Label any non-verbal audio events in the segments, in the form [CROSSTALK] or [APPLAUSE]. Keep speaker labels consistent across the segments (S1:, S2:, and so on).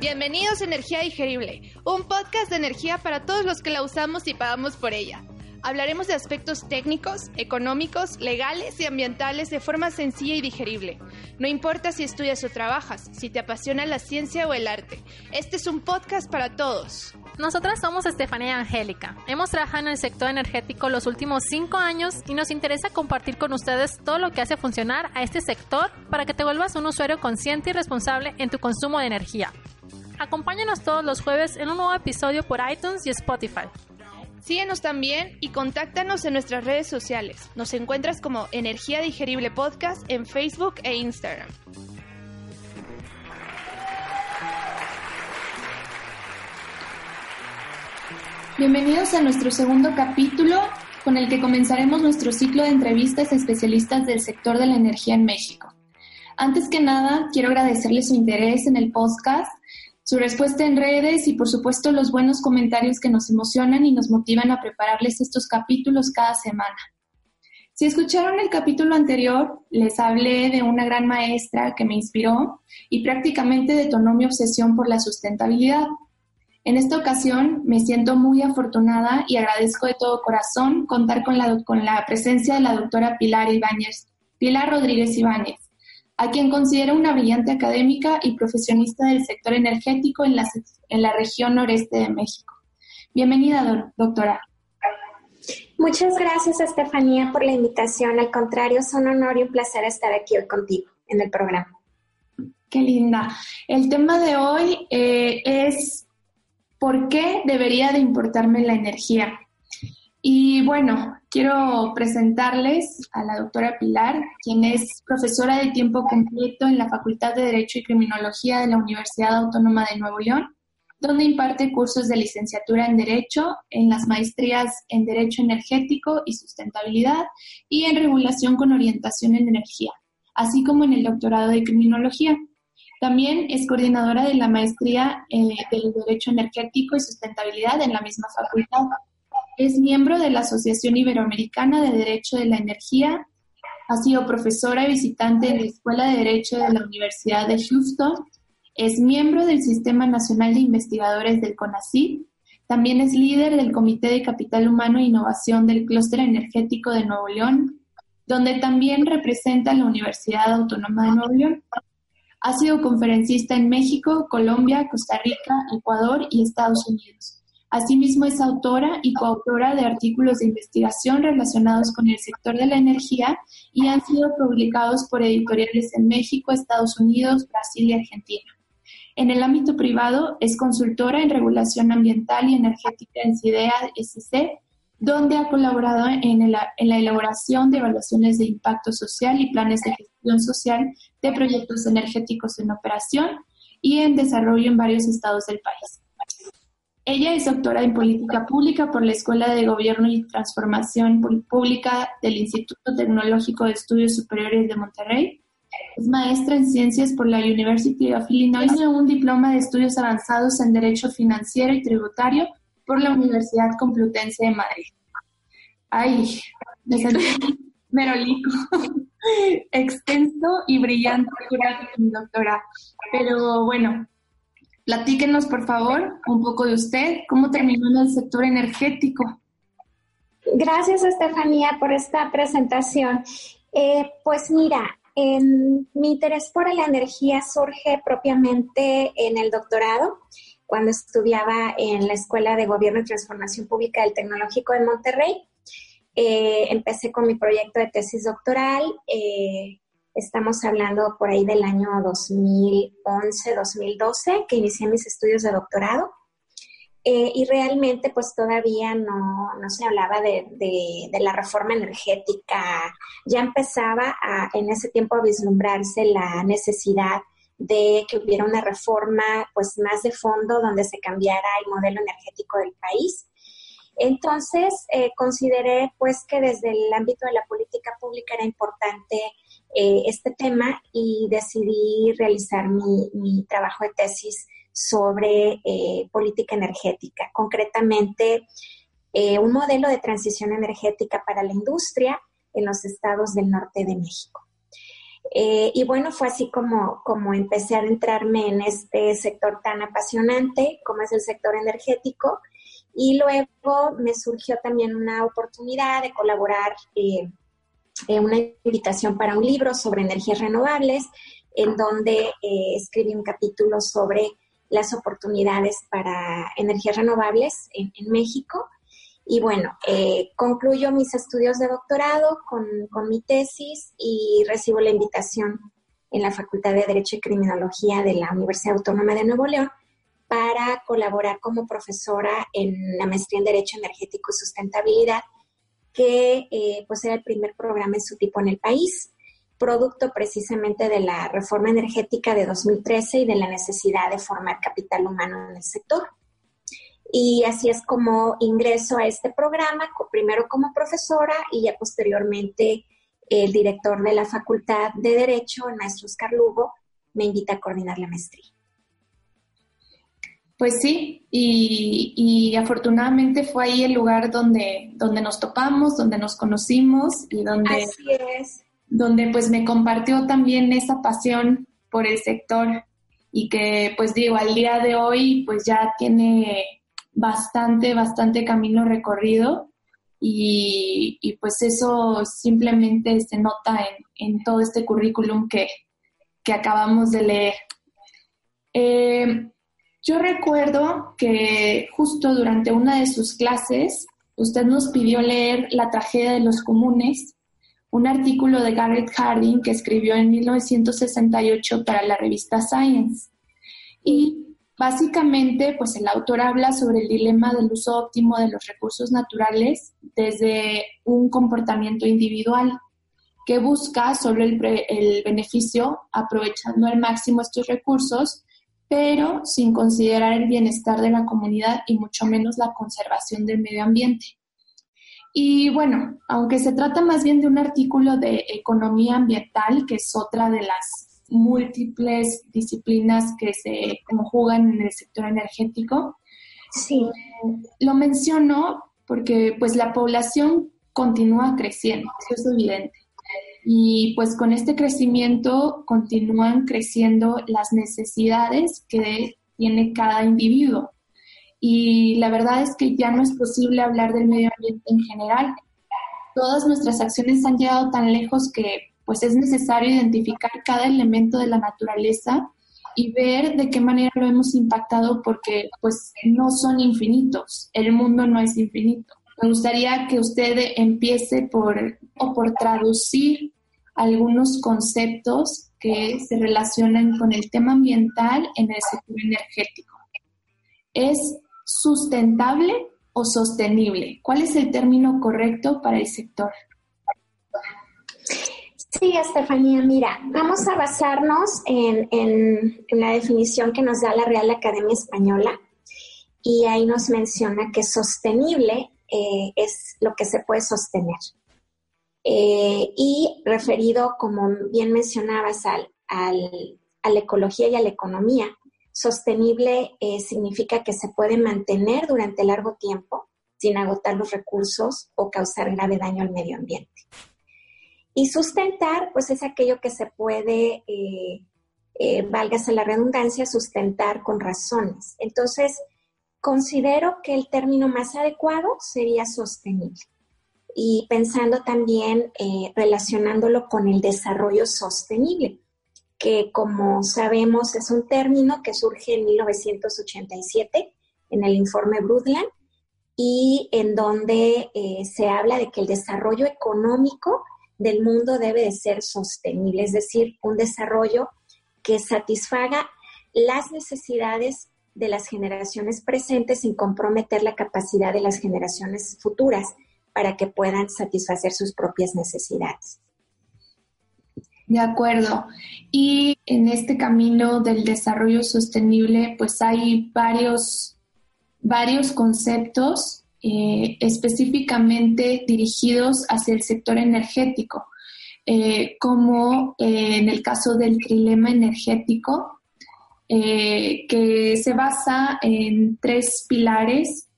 S1: Bienvenidos a Energía Digerible, un podcast de energía para todos los que la usamos y pagamos por ella. Hablaremos de aspectos técnicos, económicos, legales y ambientales de forma sencilla y digerible. No importa si estudias o trabajas, si te apasiona la ciencia o el arte. Este es un podcast para todos.
S2: Nosotras somos Estefanía y Angélica. Hemos trabajado en el sector energético los últimos cinco años y nos interesa compartir con ustedes todo lo que hace funcionar a este sector para que te vuelvas un usuario consciente y responsable en tu consumo de energía. Acompáñanos todos los jueves en un nuevo episodio por iTunes y Spotify.
S1: Síguenos también y contáctanos en nuestras redes sociales. Nos encuentras como Energía Digerible Podcast en Facebook e Instagram. Bienvenidos a nuestro segundo capítulo con el que comenzaremos nuestro ciclo de entrevistas a especialistas del sector de la energía en México. Antes que nada, quiero agradecerles su interés en el podcast su respuesta en redes y por supuesto los buenos comentarios que nos emocionan y nos motivan a prepararles estos capítulos cada semana. Si escucharon el capítulo anterior, les hablé de una gran maestra que me inspiró y prácticamente detonó mi obsesión por la sustentabilidad. En esta ocasión me siento muy afortunada y agradezco de todo corazón contar con la, con la presencia de la doctora Pilar Ibáñez, Pilar Rodríguez Ibáñez, a quien considero una brillante académica y profesionista del sector energético en la, en la región noreste de México. Bienvenida, doctora.
S3: Muchas gracias, Estefanía, por la invitación. Al contrario, es un honor y un placer estar aquí hoy contigo en el programa.
S1: Qué linda. El tema de hoy eh, es ¿por qué debería de importarme la energía? Y bueno, quiero presentarles a la doctora Pilar, quien es profesora de tiempo completo en la Facultad de Derecho y Criminología de la Universidad Autónoma de Nuevo León, donde imparte cursos de licenciatura en Derecho, en las maestrías en Derecho Energético y Sustentabilidad y en Regulación con Orientación en Energía, así como en el doctorado de Criminología. También es coordinadora de la maestría eh, del Derecho Energético y Sustentabilidad en la misma facultad. Es miembro de la Asociación Iberoamericana de Derecho de la Energía. Ha sido profesora visitante en la Escuela de Derecho de la Universidad de Houston. Es miembro del Sistema Nacional de Investigadores del CONACYT. También es líder del Comité de Capital Humano e Innovación del Clúster Energético de Nuevo León, donde también representa la Universidad Autónoma de Nuevo León. Ha sido conferencista en México, Colombia, Costa Rica, Ecuador y Estados Unidos. Asimismo, es autora y coautora de artículos de investigación relacionados con el sector de la energía y han sido publicados por editoriales en México, Estados Unidos, Brasil y Argentina. En el ámbito privado, es consultora en regulación ambiental y energética en CIDEA SC, donde ha colaborado en, la elaboración de evaluaciones de impacto social y planes de gestión social de proyectos energéticos en operación y en desarrollo en varios estados del país. Ella es doctora en Política Pública por la Escuela de Gobierno y Transformación Pública del Instituto Tecnológico de Estudios Superiores de Monterrey. Es maestra en Ciencias por la University of Illinois un diploma de estudios avanzados en Derecho Financiero y Tributario por la Universidad Complutense de Madrid. Ay, me sentí [LAUGHS] merolico. [LAUGHS] Extenso y brillante doctora. Pero bueno, Platíquenos, por favor, un poco de usted, cómo terminó en el sector energético.
S3: Gracias, Estefanía, por esta presentación. Eh, pues mira, mi interés por la energía surge propiamente en el doctorado, cuando estudiaba en la Escuela de Gobierno y Transformación Pública del Tecnológico de Monterrey. Eh, empecé con mi proyecto de tesis doctoral. Eh, Estamos hablando por ahí del año 2011, 2012, que inicié mis estudios de doctorado. Eh, y realmente pues todavía no, se hablaba de, la reforma energética. Ya empezaba en ese tiempo a vislumbrarse la necesidad de que hubiera una reforma pues más de fondo donde se cambiara el modelo energético del país. Entonces, eh, consideré pues que desde el ámbito de la política pública era importante eh, este tema y decidí realizar mi, trabajo de tesis sobre eh, política energética, concretamente un modelo de transición energética para la industria en los estados del norte de México. Eh, y bueno, fue así como, como empecé a adentrarme en este sector tan apasionante como es el sector energético. Y luego me surgió también una oportunidad de colaborar, eh, en una invitación para un libro sobre energías renovables, en donde eh, escribí un capítulo sobre las oportunidades para energías renovables en, en México. Y bueno, eh, concluyo mis estudios de doctorado con, mi tesis y recibo la invitación en la Facultad de Derecho y Criminología de la Universidad Autónoma de Nuevo León para colaborar como profesora en la maestría en Derecho Energético y Sustentabilidad, que eh, pues era el primer programa en su tipo en el país, producto precisamente de la reforma energética de 2013 y de la necesidad de formar capital humano en el sector. Y así es como ingreso a este programa, primero como profesora y ya posteriormente el director de la Facultad de Derecho, el maestro Oscar Lugo, me invita a coordinar la maestría.
S1: Pues sí, y, afortunadamente fue ahí el lugar donde, donde nos topamos, donde nos conocimos y donde, donde pues me compartió también esa pasión por el sector y que pues digo, al día de hoy pues ya tiene bastante, bastante camino recorrido y, pues eso simplemente se nota en, todo este currículum que, acabamos de leer. Eh, yo recuerdo que justo durante una de sus clases usted nos pidió leer La tragedia de los comunes, un artículo de Garrett Harding que escribió en 1968 para la revista Science. Y Básicamente, pues el autor habla sobre el dilema del uso óptimo de los recursos naturales desde un comportamiento individual que busca solo el, el beneficio aprovechando al máximo estos recursos, pero sin considerar el bienestar de la comunidad y mucho menos la conservación del medio ambiente. Y bueno, aunque se trata más bien de un artículo de economía ambiental, que es otra de las múltiples disciplinas que se conjugan en el sector energético.
S3: Sí.
S1: Lo menciono porque pues la población continúa creciendo, eso es evidente. Y pues con este crecimiento continúan creciendo las necesidades que tiene cada individuo. Y la verdad es que ya no es posible hablar del medio ambiente en general. Todas nuestras acciones han llegado tan lejos que pues es necesario identificar cada elemento de la naturaleza y ver de qué manera lo hemos impactado porque pues no son infinitos, el mundo no es infinito. Me gustaría que usted empiece por o por traducir algunos conceptos que se relacionan con el tema ambiental en el sector energético. ¿Es sustentable o sostenible? ¿Cuál es el término correcto para el sector?
S3: Sí, Estefanía, mira, vamos a basarnos en, la definición que nos da la Real Academia Española y ahí nos menciona que sostenible eh, es lo que se puede sostener. Eh, y referido, como bien mencionabas, al, a la ecología y a la economía, sostenible eh, significa que se puede mantener durante largo tiempo sin agotar los recursos o causar grave daño al medio ambiente. Y sustentar, pues es aquello que se puede, eh, eh, la redundancia, sustentar con razones. Entonces, considero que el término más adecuado sería sostenible. Y pensando también, eh, relacionándolo con el desarrollo sostenible, que como sabemos es un término que surge en 1987 en el informe Brundtland y en donde eh, se habla de que el desarrollo económico del mundo debe de ser sostenible, es decir, un desarrollo que satisfaga las necesidades de las generaciones presentes sin comprometer la capacidad de las generaciones futuras para que puedan satisfacer sus propias necesidades.
S1: De acuerdo. Y en este camino del desarrollo sostenible, pues hay varios, varios conceptos eh, específicamente dirigidos hacia el sector energético, eh, como eh, en el caso del trilema energético, que se basa en tres pilares,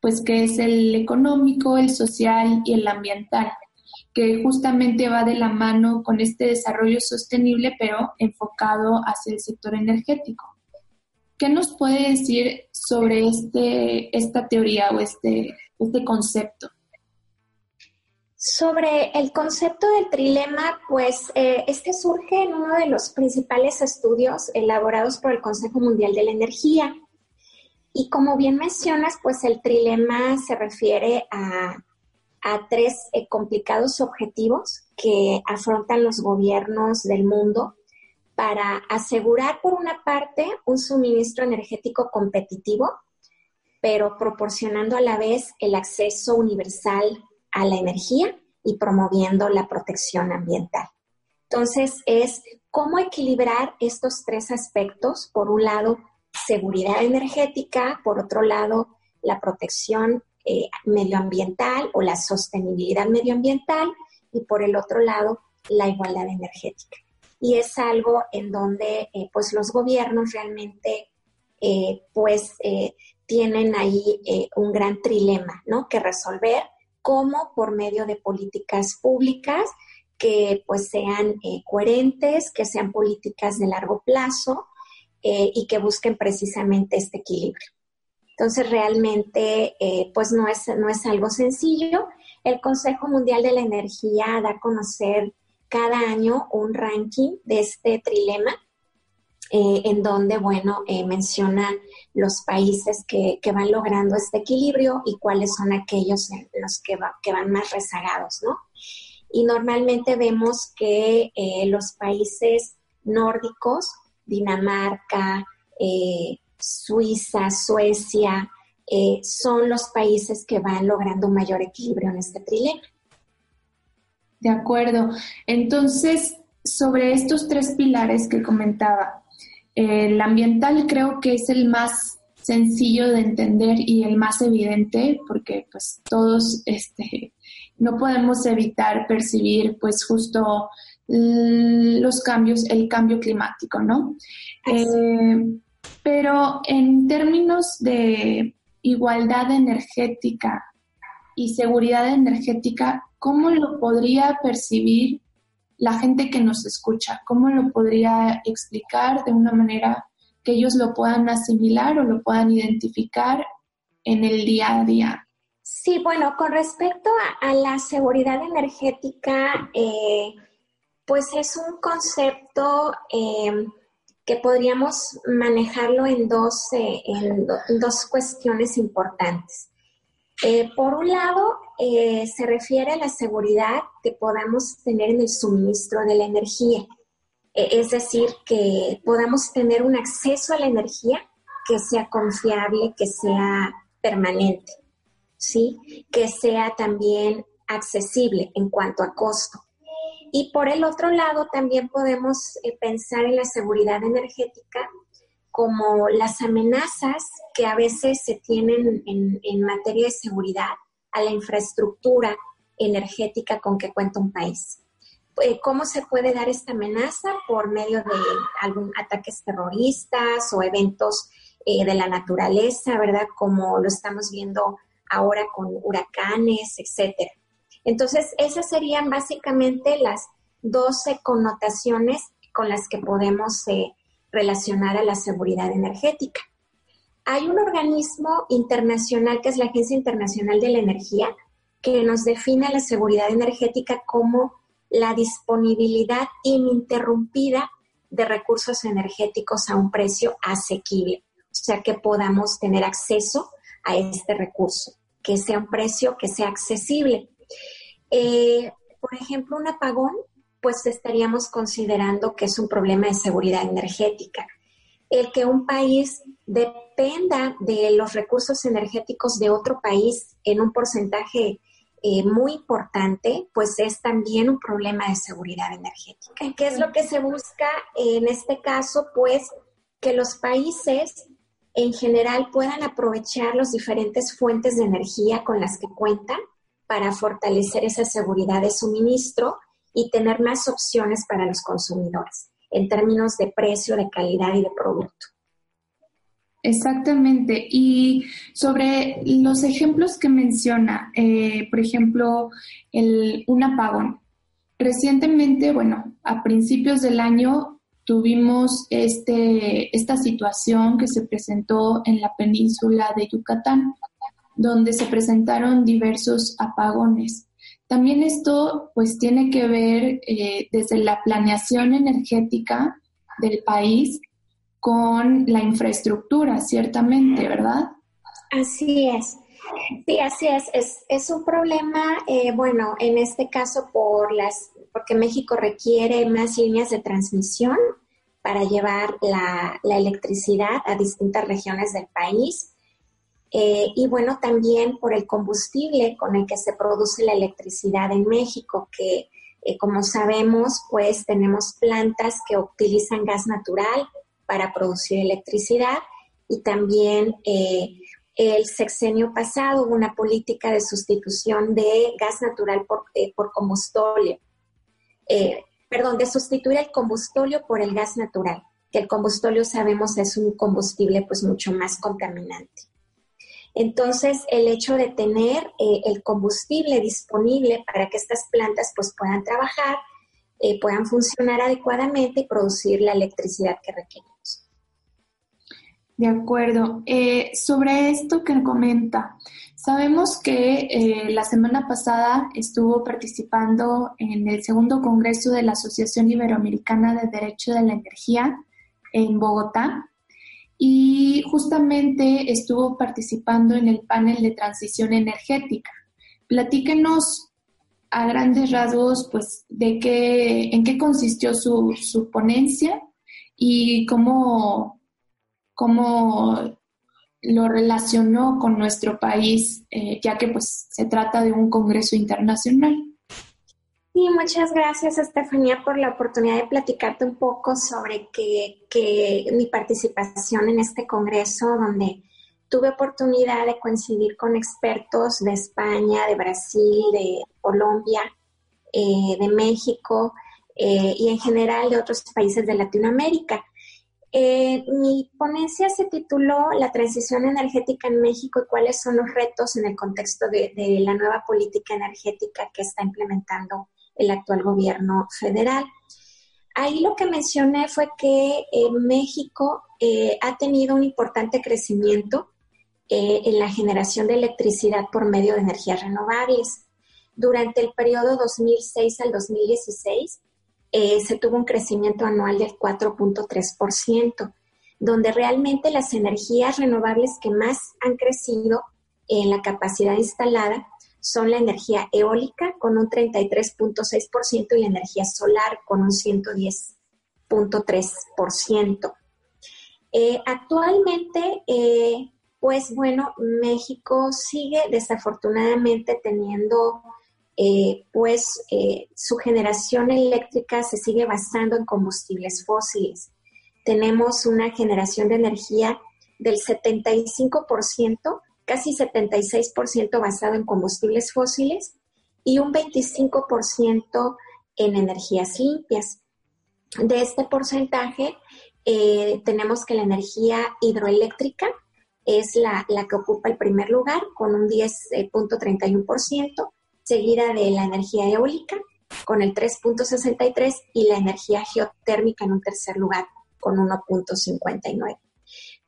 S1: pues que es el económico, el social y el ambiental, que justamente va de la mano con este desarrollo sostenible, pero enfocado hacia el sector energético. ¿Qué nos puede decir sobre este, esta teoría o este, este concepto?
S3: Sobre el concepto del trilema, pues eh, este surge en uno de los principales estudios elaborados por el Consejo Mundial de la Energía. Y como bien mencionas, pues el trilema se refiere a a tres eh, complicados objetivos que afrontan los gobiernos del mundo para asegurar, por una parte, un suministro energético competitivo, pero proporcionando a la vez el acceso universal a la energía y promoviendo la protección ambiental. Entonces, es cómo equilibrar estos tres aspectos. Por un lado, seguridad energética, por otro lado, la protección eh, medioambiental o la sostenibilidad medioambiental y por el otro lado la igualdad energética. Y es algo en donde eh, pues los gobiernos realmente eh, pues tienen ahí un gran trilema ¿no? que resolver, cómo por medio de políticas públicas que pues sean coherentes, que sean políticas de largo plazo y que busquen precisamente este equilibrio. Entonces, realmente, eh, pues no es, no es algo sencillo. El Consejo Mundial de la Energía da a conocer cada año un ranking de este trilema, eh, en donde, bueno, eh, mencionan los países que, van logrando este equilibrio y cuáles son aquellos en los que, que van más rezagados, ¿no? Y normalmente vemos que los países nórdicos, Dinamarca, Suiza, Suecia, eh, son los países que van logrando mayor equilibrio en este trilema.
S1: De acuerdo. Entonces, sobre estos tres pilares que comentaba, el ambiental creo que es el más sencillo de entender y el más evidente porque pues todos este, no podemos evitar percibir pues justo los cambios, el cambio climático, ¿no? Pero en términos de igualdad energética y seguridad energética, ¿cómo lo podría percibir la gente que nos escucha? ¿Cómo lo podría explicar de una manera que ellos lo puedan asimilar o lo puedan identificar en el día a día?
S3: Sí, bueno, con respecto a, la seguridad energética, eh, pues es un concepto eh, que podríamos manejarlo en dos, eh, en, dos cuestiones importantes. Eh, por un lado, eh, se refiere a la seguridad que podamos tener en el suministro de la energía, es decir, que podamos tener un acceso a la energía que sea confiable, que sea permanente, ¿sí? que sea también accesible en cuanto a costo. Y por el otro lado, también podemos eh, pensar en la seguridad energética como las amenazas que a veces se tienen en, materia de seguridad a la infraestructura energética con que cuenta un país. Eh, ¿Cómo se puede dar esta amenaza? Por medio de algún ataques terroristas o eventos eh, de la naturaleza, ¿verdad? Como lo estamos viendo ahora con huracanes, etcétera. Entonces, esas serían básicamente las 12 connotaciones con las que podemos eh, relacionar a la seguridad energética. Hay un organismo internacional que es la Agencia Internacional de la Energía que nos define la seguridad energética como la disponibilidad ininterrumpida de recursos energéticos a un precio asequible, o sea que podamos tener acceso a este recurso, que sea un precio que sea accesible. Eh, por ejemplo, un apagón, pues estaríamos considerando que es un problema de seguridad energética. El que un país dependa de los recursos energéticos de otro país en un porcentaje eh, muy importante, pues es también un problema de seguridad energética. ¿Qué es lo que se busca en este caso? Pues que los países en general puedan aprovechar las diferentes fuentes de energía con las que cuentan para fortalecer esa seguridad de suministro y tener más opciones para los consumidores en términos de precio, de calidad y de producto.
S1: Exactamente. Y sobre los ejemplos que menciona, eh, por ejemplo, el, un apagón. Recientemente, bueno, a principios del año tuvimos este, esta situación que se presentó en la península de Yucatán, donde se presentaron diversos apagones. También esto pues tiene que ver eh, desde la planeación energética del país con la infraestructura, ciertamente, ¿verdad?
S3: Así es. Sí, así es. Es, un problema, eh, bueno, en este caso por las, porque México requiere más líneas de transmisión para llevar la, electricidad a distintas regiones del país. Eh, y bueno, también por el combustible con el que se produce la electricidad en México, que eh, como sabemos, pues tenemos plantas que utilizan gas natural para producir electricidad y también eh, el sexenio pasado hubo una política de sustitución de gas natural por, por combustóleo. Perdón, de sustituir el combustóleo por el gas natural, que el combustóleo sabemos es un combustible pues mucho más contaminante. Entonces, el hecho de tener el combustible disponible para que estas plantas pues puedan trabajar, puedan funcionar adecuadamente y producir la electricidad que requieren.
S1: De acuerdo. Eh, sobre esto que comenta, sabemos que eh, la semana pasada estuvo participando en el segundo Congreso de la Asociación Iberoamericana de Derecho de la Energía en Bogotá y justamente estuvo participando en el panel de transición energética. Platíquenos a grandes rasgos, pues, de qué, en qué consistió su, su ponencia y cómo cómo lo relacionó con nuestro país, eh, ya que pues se trata de un congreso internacional.
S3: Sí, muchas gracias Estefanía por la oportunidad de platicarte un poco sobre que, mi participación en este congreso, donde tuve oportunidad de coincidir con expertos de España, de Brasil, de Colombia, eh, de México eh, y en general de otros países de Latinoamérica. Eh, mi ponencia se tituló La transición energética en México y cuáles son los retos en el contexto de, la nueva política energética que está implementando el actual gobierno federal. Ahí lo que mencioné fue que eh, México eh, ha tenido un importante crecimiento en la generación de electricidad por medio de energías renovables. Durante el periodo 2006 al 2016, eh, se tuvo un crecimiento anual del 4.3%, donde realmente las energías renovables que más han crecido en la capacidad instalada son la energía eólica con un 33.6% y la energía solar con un 110.3%. Eh, actualmente, eh, pues bueno, México sigue desafortunadamente teniendo eh, pues su generación eléctrica se sigue basando en combustibles fósiles. Tenemos una generación de energía del 75%, casi 76% basado en combustibles fósiles y un 25% en energías limpias. De este porcentaje, eh, tenemos que la energía hidroeléctrica es la, la, que ocupa el primer lugar con un 10.31%, seguida de la energía eólica con el 3.63 y la energía geotérmica en un tercer lugar con 1.59.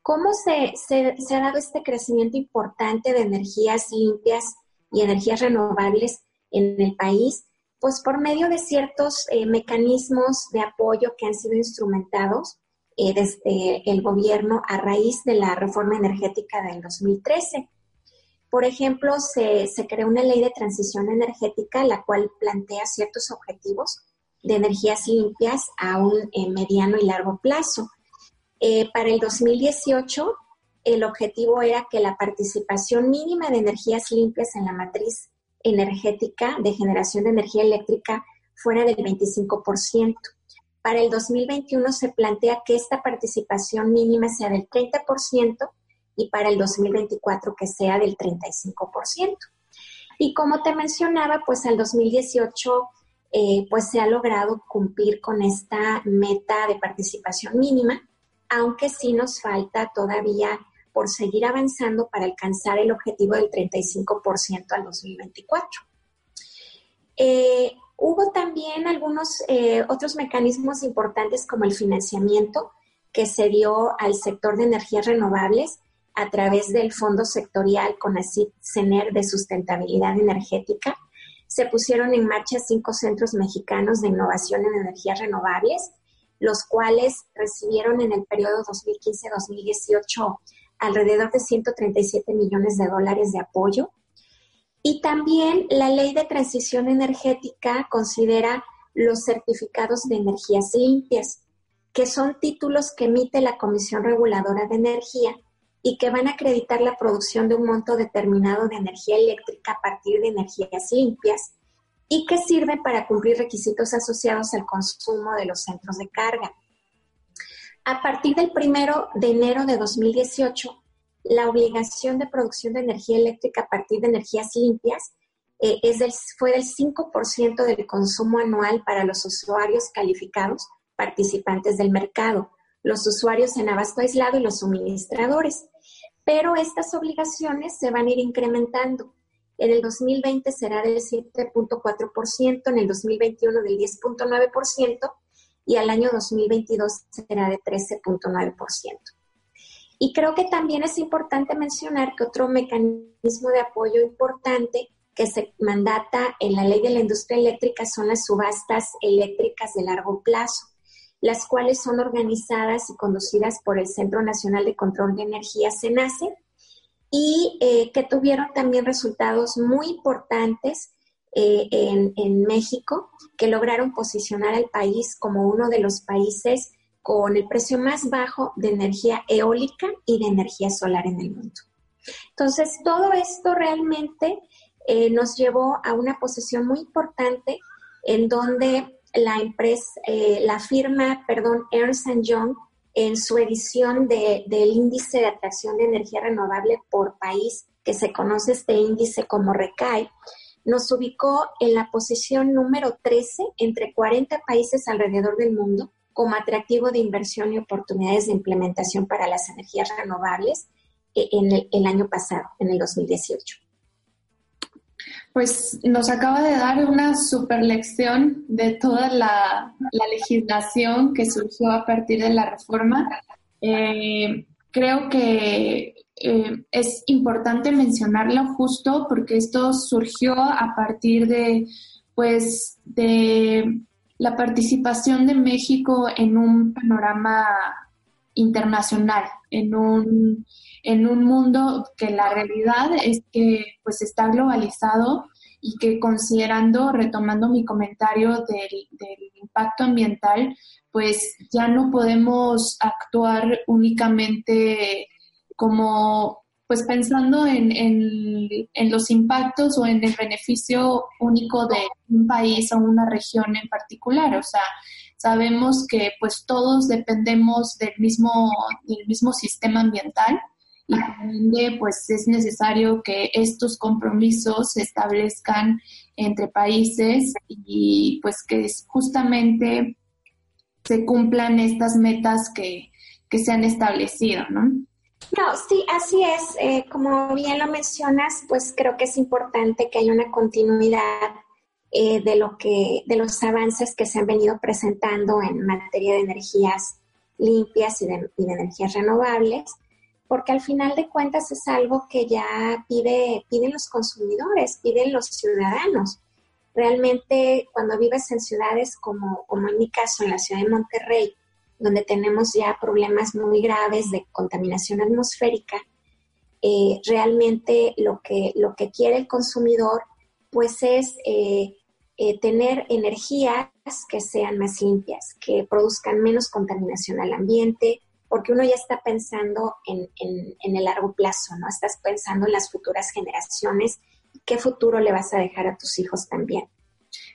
S3: ¿Cómo se, se, ha dado este crecimiento importante de energías limpias y energías renovables en el país? Pues por medio de ciertos eh, mecanismos de apoyo que han sido instrumentados eh, desde el gobierno a raíz de la reforma energética del 2013. Por ejemplo, se, creó una ley de transición energética, la cual plantea ciertos objetivos de energías limpias a un mediano y largo plazo. Eh, para el 2018, el objetivo era que la participación mínima de energías limpias en la matriz energética de generación de energía eléctrica fuera del 25%. Para el 2021 se plantea que esta participación mínima sea del 30% y para el 2024 que sea del 35%. Y como te mencionaba, pues al 2018 eh, pues se ha logrado cumplir con esta meta de participación mínima, aunque sí nos falta todavía por seguir avanzando para alcanzar el objetivo del 35% al 2024. Eh, hubo también algunos eh, otros mecanismos importantes como el financiamiento que se dio al sector de energías renovables a través del Fondo Sectorial CONACYT-CENER de Sustentabilidad Energética. Se pusieron en marcha cinco centros mexicanos de innovación en energías renovables, los cuales recibieron en el periodo 2015-2018 alrededor de 137 millones de dólares de apoyo. Y también la ley de transición energética considera los certificados de energías limpias, que son títulos que emite la Comisión Reguladora de Energía y que van a acreditar la producción de un monto determinado de energía eléctrica a partir de energías limpias y que sirven para cumplir requisitos asociados al consumo de los centros de carga. A partir del primero de enero de 2018, la obligación de producción de energía eléctrica a partir de energías limpias eh, es del, fue del 5% del consumo anual para los usuarios calificados participantes del mercado, los usuarios en abasto aislado y los suministradores. Pero estas obligaciones se van a ir incrementando. En el 2020 será del 7.4%, en el 2021 del 10.9% y al año 2022 será de 13.9%. Y creo que también es importante mencionar que otro mecanismo de apoyo importante que se mandata en la ley de la industria eléctrica son las subastas eléctricas de largo plazo las cuales son organizadas y conducidas por el Centro Nacional de Control de Energía, CENACE, y eh, que tuvieron también resultados muy importantes eh, en, en, México, que lograron posicionar al país como uno de los países con el precio más bajo de energía eólica y de energía solar en el mundo. Entonces, todo esto realmente eh, nos llevó a una posición muy importante en donde la empresa, eh, la firma, perdón, Ernst Young, en su edición de, del índice de atracción de energía renovable por país, que se conoce este índice como RECAI, nos ubicó en la posición número 13 entre 40 países alrededor del mundo como atractivo de inversión y oportunidades de implementación para las energías renovables eh, en el, el año pasado, en el 2018
S1: pues nos acaba de dar una super lección de toda la, legislación que surgió a partir de la reforma. Eh, creo que eh, es importante mencionarlo justo porque esto surgió a partir de, pues, de la participación de México en un panorama internacional, en un, en un mundo que la realidad es que pues está globalizado y que considerando, retomando mi comentario del, impacto ambiental, pues ya no podemos actuar únicamente como pues pensando en, en, los impactos o en el beneficio único de un país o una región en particular. O sea, sabemos que pues todos dependemos del mismo, del mismo sistema ambiental y pues es necesario que estos compromisos se establezcan entre países y pues que justamente se cumplan estas metas que, se han establecido, ¿no?
S3: No, sí, así es. Eh, como bien lo mencionas, pues creo que es importante que haya una continuidad eh, de lo que, de los avances que se han venido presentando en materia de energías limpias y de, energías renovables, porque al final de cuentas es algo que ya pide, piden los consumidores, piden los ciudadanos. Realmente cuando vives en ciudades como, como en mi caso, en la ciudad de Monterrey, donde tenemos ya problemas muy graves de contaminación atmosférica, eh, realmente lo que, lo que quiere el consumidor pues es eh, eh, tener energías que sean más limpias, que produzcan menos contaminación al ambiente, porque uno ya está pensando en, en, el largo plazo, ¿no? Estás pensando en las futuras generaciones qué futuro le vas a dejar a tus hijos también.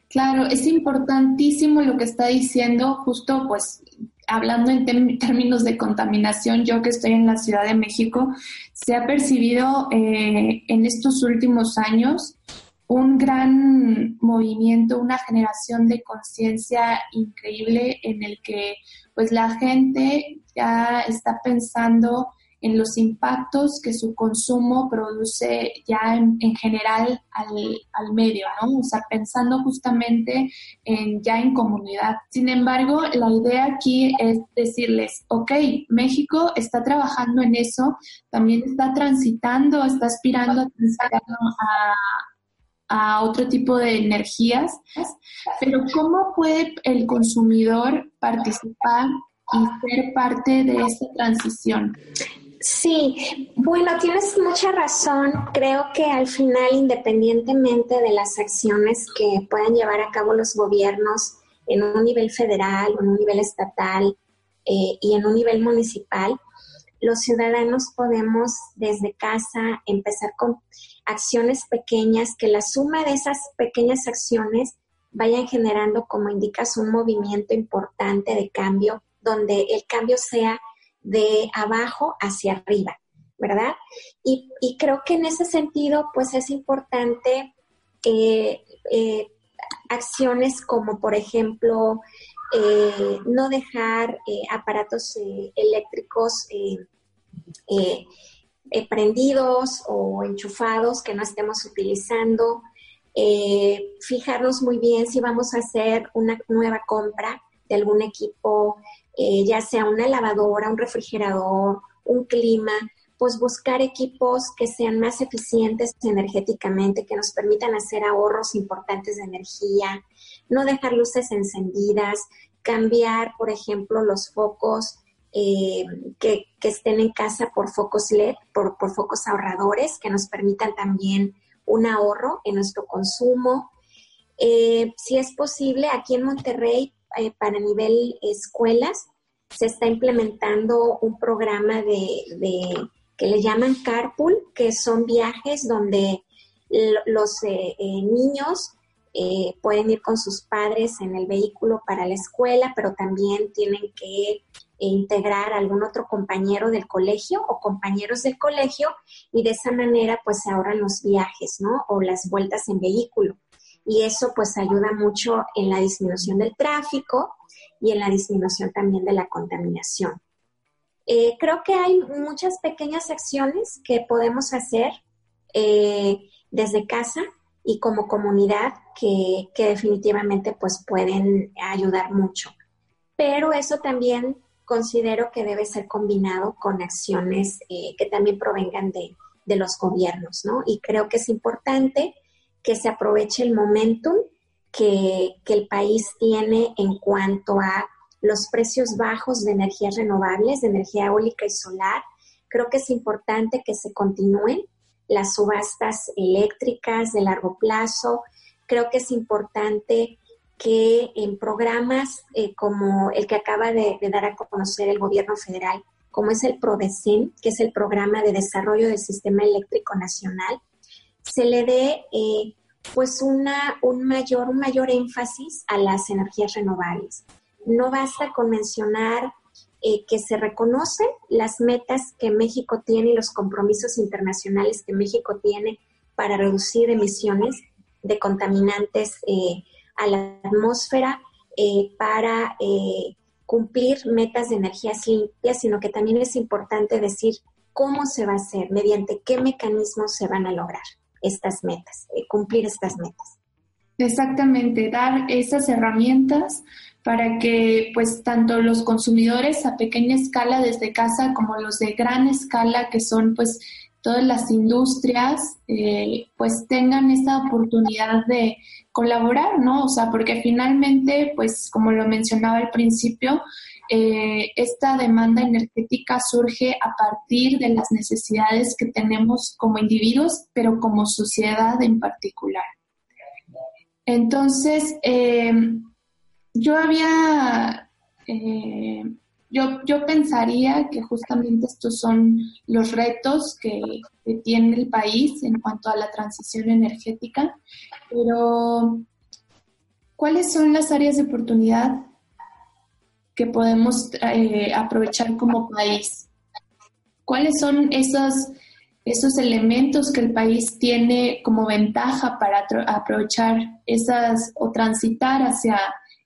S1: Claro, es importantísimo lo que está diciendo, justo pues hablando en términos de contaminación, yo que estoy en la Ciudad de México, se ha percibido eh, en estos últimos años un gran movimiento, una generación de conciencia increíble en el que pues la gente ya está pensando en los impactos que su consumo produce ya en, general al, medio, ¿no? O sea, pensando justamente en ya en comunidad. Sin embargo, la idea aquí es decirles, ok, México está trabajando en eso, también está transitando, está aspirando a, a otro tipo de energías, pero ¿cómo puede el consumidor participar y ser parte de esta transición?
S3: Sí, bueno, tienes mucha razón. Creo que al final, independientemente de las acciones que puedan llevar a cabo los gobiernos en un nivel federal en un nivel estatal eh, y en un nivel municipal, los ciudadanos podemos desde casa empezar con acciones pequeñas, que la suma de esas pequeñas acciones vayan generando, como indicas, un movimiento importante de cambio, donde el cambio sea de abajo hacia arriba, ¿verdad? Y, creo que en ese sentido, pues es importante eh, eh, acciones como, por ejemplo, eh, no dejar aparatos eléctricos prendidos o enchufados que no estemos utilizando. fijarnos muy bien si vamos a hacer una nueva compra de algún equipo eh, ya sea una lavadora, un refrigerador, un clima, pues buscar equipos que sean más eficientes energéticamente, que nos permitan hacer ahorros importantes de energía, no dejar luces encendidas, cambiar, por ejemplo, los focos eh, que, estén en casa por focos LED, por, focos ahorradores, que nos permitan también un ahorro en nuestro consumo. Eh, si es posible, aquí en Monterrey eh, para nivel escuelas, se está implementando un programa de, que le llaman carpool, que son viajes donde los eh, eh, niños pueden ir con sus padres en el vehículo para la escuela, pero también tienen que integrar a algún otro compañero del colegio o compañeros del colegio y de esa manera pues se ahorran los viajes, ¿no? O las vueltas en vehículo y eso pues ayuda mucho en la disminución del tráfico y en la disminución también de la contaminación. Eh, creo que hay muchas pequeñas acciones que podemos hacer eh, desde casa y como comunidad que, definitivamente pues pueden ayudar mucho. Pero eso también considero que debe ser combinado con acciones eh, que también provengan de, de los gobiernos, ¿no? Y creo que es importante que se aproveche el momentum que, el país tiene en cuanto a los precios bajos de energías renovables, de energía eólica y solar. Creo que es importante que se continúen las subastas eléctricas de largo plazo. Creo que es importante que en programas eh, como el que acaba de, dar a conocer el gobierno federal, como es el PRODECEN, que es el Programa de Desarrollo del Sistema Eléctrico Nacional, se le dé eh, pues una, un, mayor, un mayor énfasis a las energías renovables. No basta con mencionar eh, que se reconocen las metas que México tiene y los compromisos internacionales que México tiene para reducir emisiones de contaminantes a la atmósfera, para cumplir metas de energías limpias, sino que también es importante decir cómo se va a hacer, mediante qué mecanismos se van a lograr estas metas, eh, cumplir estas metas.
S1: Exactamente, dar esas herramientas para que pues tanto los consumidores a pequeña escala desde casa como los de gran escala que son pues todas las industrias eh, pues tengan esa oportunidad de colaborar, ¿no? O sea, porque finalmente pues como lo mencionaba al principio, eh, esta demanda energética surge a partir de las necesidades que tenemos como individuos, pero como sociedad en particular. Entonces, eh, yo había, yo, yo pensaría que justamente estos son los retos que, tiene el país en cuanto a la transición energética, pero ¿cuáles son las áreas de oportunidad que podemos eh, aprovechar como país. ¿Cuáles son esos elementos que el país tiene como ventaja para aprovechar esas o transitar hacia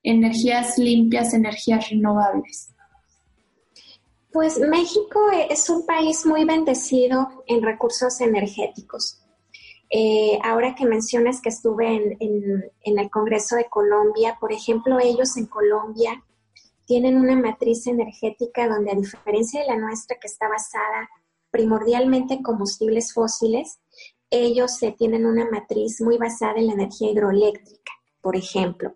S1: energías limpias, energías renovables?
S3: Pues México es un país muy bendecido en recursos energéticos. Eh, ahora que mencionas que estuve en, el Congreso de Colombia, por ejemplo, ellos en Colombia tienen una matriz energética donde a diferencia de la nuestra que está basada primordialmente en combustibles fósiles, ellos tienen una matriz muy basada en la energía hidroeléctrica, por ejemplo.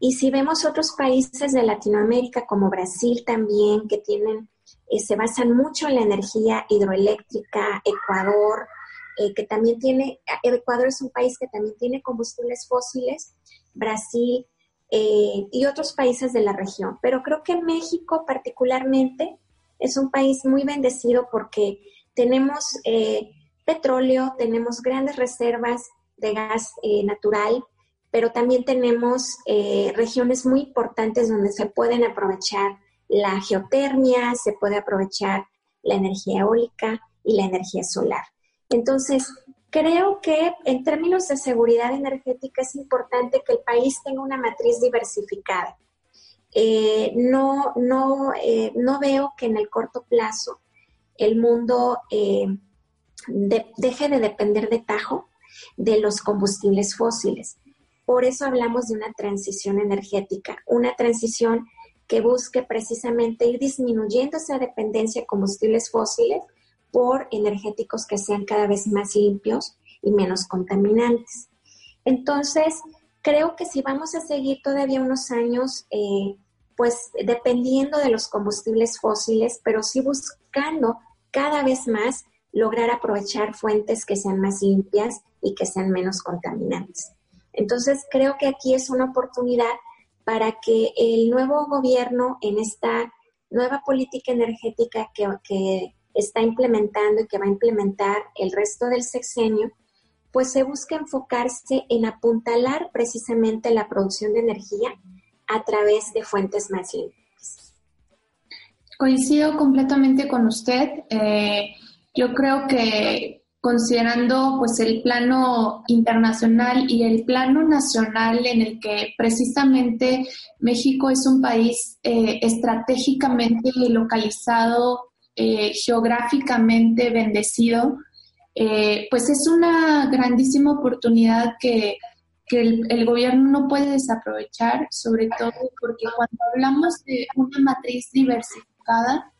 S3: Y si vemos otros países de Latinoamérica como Brasil también, que tienen, eh, se basan mucho en la energía hidroeléctrica, Ecuador, eh, que también tiene, Ecuador es un país que también tiene combustibles fósiles, Brasil eh, y otros países de la región. Pero creo que México particularmente es un país muy bendecido porque tenemos petróleo, tenemos grandes reservas de gas natural, pero también tenemos regiones muy importantes donde se pueden aprovechar la geotermia, se puede aprovechar la energía eólica y la energía solar. Entonces, creo que en términos de seguridad energética es importante que el país tenga una matriz diversificada. Eh, no, no, eh, no veo que en el corto plazo el mundo deje de depender de tajo de los combustibles fósiles. Por eso hablamos de una transición energética, una transición que busque precisamente ir disminuyendo esa dependencia de combustibles fósiles por energéticos que sean cada vez más limpios y menos contaminantes. Entonces, creo que si vamos a seguir todavía unos años, eh, pues dependiendo de los combustibles fósiles, pero sí buscando cada vez más lograr aprovechar fuentes que sean más limpias y que sean menos contaminantes. Entonces, creo que aquí es una oportunidad para que el nuevo gobierno en esta nueva política energética que, está implementando y que va a implementar el resto del sexenio, pues se busque enfocarse en apuntalar precisamente la producción de energía a través de fuentes más limpias.
S1: Coincido completamente con usted. Eh, yo creo que considerando pues el plano internacional y el plano nacional en el que precisamente México es un país eh, estratégicamente localizado, eh, geográficamente bendecido, eh, pues es una grandísima oportunidad que, el, el, gobierno no puede desaprovechar, sobre todo porque cuando hablamos de una matriz diversificada,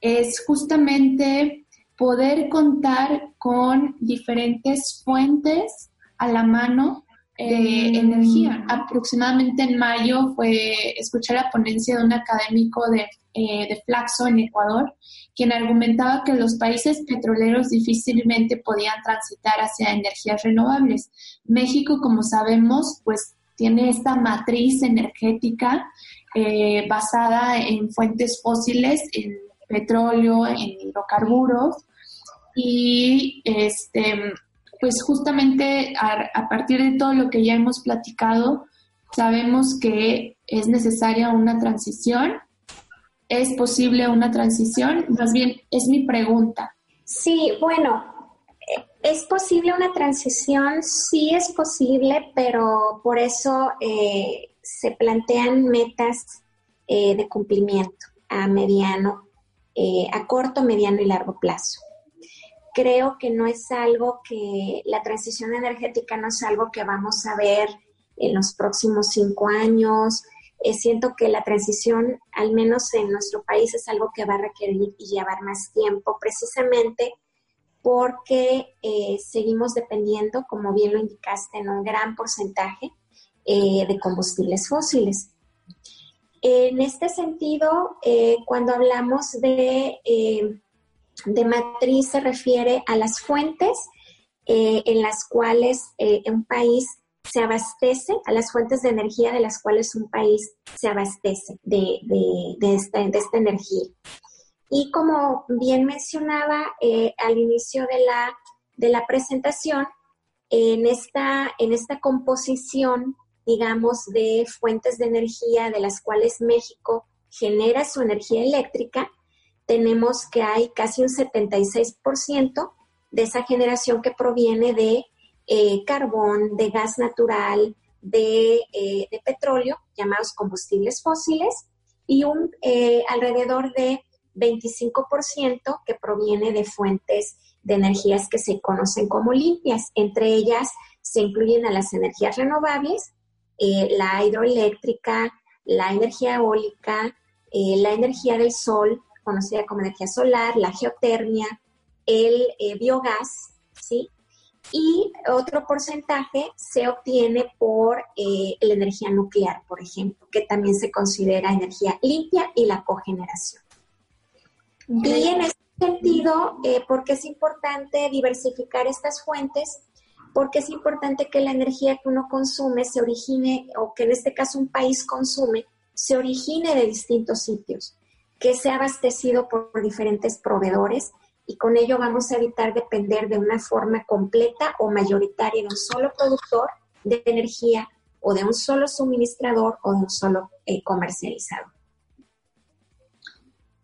S1: es justamente poder contar con diferentes fuentes a la mano de energía. Aproximadamente en mayo fue escuchar la ponencia de un académico de, eh, de Flaxo en Ecuador, quien argumentaba que los países petroleros difícilmente podían transitar hacia energías renovables. México, como sabemos, pues tiene esta matriz energética eh, basada en fuentes fósiles, en petróleo, en hidrocarburos, y este, pues justamente a, partir de todo lo que ya hemos platicado, sabemos que es necesaria una transición. ¿Es posible una transición? Más bien, es mi pregunta.
S3: Sí, bueno, ¿es posible una transición? Sí es posible, pero por eso eh, se plantean metas eh, de cumplimiento a mediano, eh, a corto, mediano y largo plazo creo que no es algo que la transición energética no es algo que vamos a ver en los próximos cinco años. Eh, siento que la transición, al menos en nuestro país, es algo que va a requerir y llevar más tiempo, precisamente porque eh, seguimos dependiendo, como bien lo indicaste, en un gran porcentaje eh, de combustibles fósiles. En este sentido, cuando hablamos de de matriz se refiere a las fuentes eh, en las cuales eh, un país se abastece, a las fuentes de energía de las cuales un país se abastece de, esta, energía. Y como bien mencionaba eh, al inicio de la, de la presentación, en esta, en esta composición, digamos, de fuentes de energía de las cuales México genera su energía eléctrica, tenemos que hay casi un 76% de esa generación que proviene de eh, carbón, de gas natural, de, eh, de, petróleo, llamados combustibles fósiles, y un eh, alrededor de 25% que proviene de fuentes de energías que se conocen como limpias. Entre ellas se incluyen a las energías renovables, la hidroeléctrica, la energía eólica, la energía del sol, conocida como energía solar, la geotermia, el eh, biogás, ¿sí? Y otro porcentaje se obtiene por la energía nuclear, por ejemplo, que también se considera energía limpia y la cogeneración. Y en ese sentido, ¿por qué es importante diversificar estas fuentes? porque es importante que la energía que uno consume se origine, o que en este caso un país consume, se origine de distintos sitios, que sea abastecido por diferentes proveedores y con ello vamos a evitar depender de una forma completa o mayoritaria de un solo productor de energía o de un solo suministrador o de un solo eh, comercializador.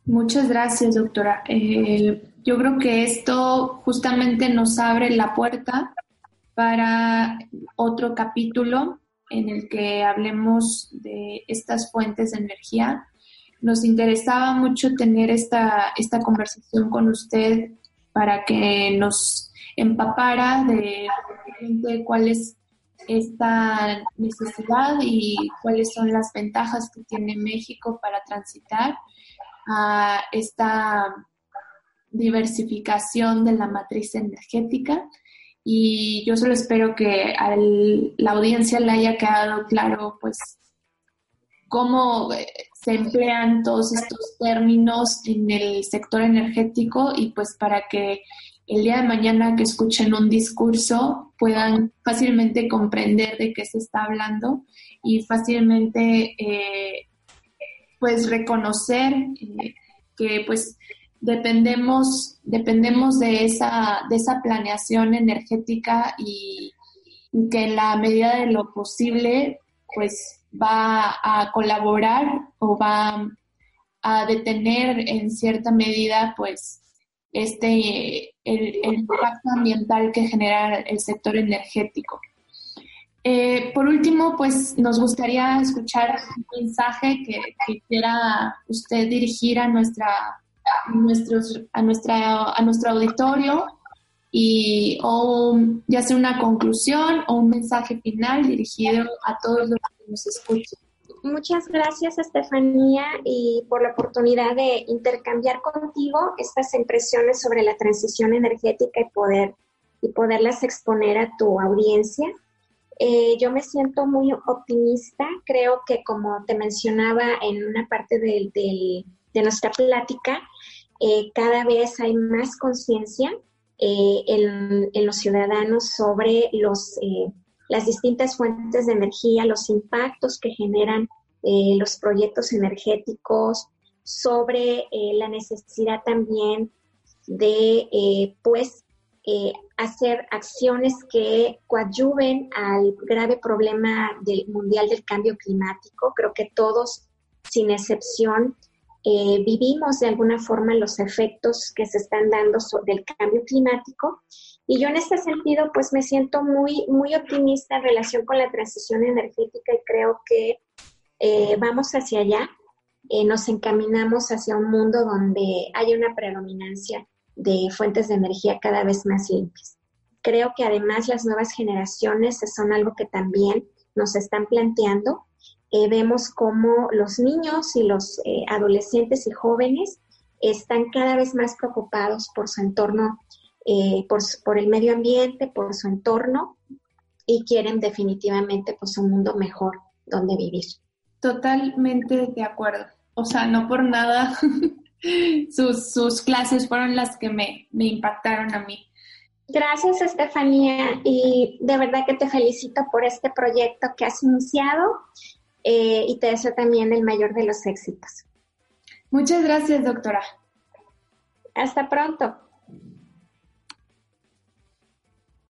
S1: Muchas gracias, doctora. Eh, yo creo que esto justamente nos abre la puerta para otro capítulo en el que hablemos de estas fuentes de energía. Nos interesaba mucho tener esta, esta conversación con usted para que nos empapara de, cuál es esta necesidad y cuáles son las ventajas que tiene México para transitar a esta diversificación de la matriz energética. Y yo solo espero que a la audiencia le haya quedado claro pues cómo eh, se emplean todos estos términos en el sector energético y pues para que el día de mañana que escuchen un discurso puedan fácilmente comprender de qué se está hablando y fácilmente eh, pues reconocer eh, que pues dependemos, dependemos de, esa, de esa planeación energética y, que en la medida de lo posible pues va a colaborar o va a detener en cierta medida pues este el, impacto ambiental que genera el sector energético. Eh, por último, pues nos gustaría escuchar un mensaje que, quiera usted dirigir a nuestra a, nuestros, a, nuestra, a nuestro auditorio y o ya sea una conclusión o un mensaje final dirigido a todos los que nos escuchan.
S3: Muchas gracias, Estefanía, y por la oportunidad de intercambiar contigo estas impresiones sobre la transición energética y poder y poderlas exponer a tu audiencia. Eh, yo me siento muy optimista. Creo que, como te mencionaba en una parte del de nuestra plática, eh, cada vez hay más conciencia eh, en, los ciudadanos sobre los, las distintas fuentes de energía, los impactos que generan los proyectos energéticos, sobre la necesidad también de, pues, hacer acciones que coadyuven al grave problema del, mundial del cambio climático. Creo que todos, sin excepción, eh, vivimos de alguna forma los efectos que se están dando sobre el cambio climático. Y yo en este sentido, pues me siento muy, muy optimista en relación con la transición energética y creo que eh, vamos hacia allá. Eh, nos encaminamos hacia un mundo donde haya una predominancia de fuentes de energía cada vez más limpias. Creo que además las nuevas generaciones son algo que también nos están planteando eh, vemos cómo los niños y los adolescentes y jóvenes están cada vez más preocupados por su entorno, eh, por, el medio ambiente, por su entorno y quieren definitivamente pues un mundo mejor donde vivir.
S1: Totalmente de acuerdo. O sea, no por nada [LAUGHS] sus, sus clases fueron las que me, me impactaron a mí.
S3: Gracias, Estefanía, y de verdad que te felicito por este proyecto que has iniciado eh, y te deseo también el mayor de los éxitos.
S1: Muchas gracias, doctora.
S3: Hasta pronto.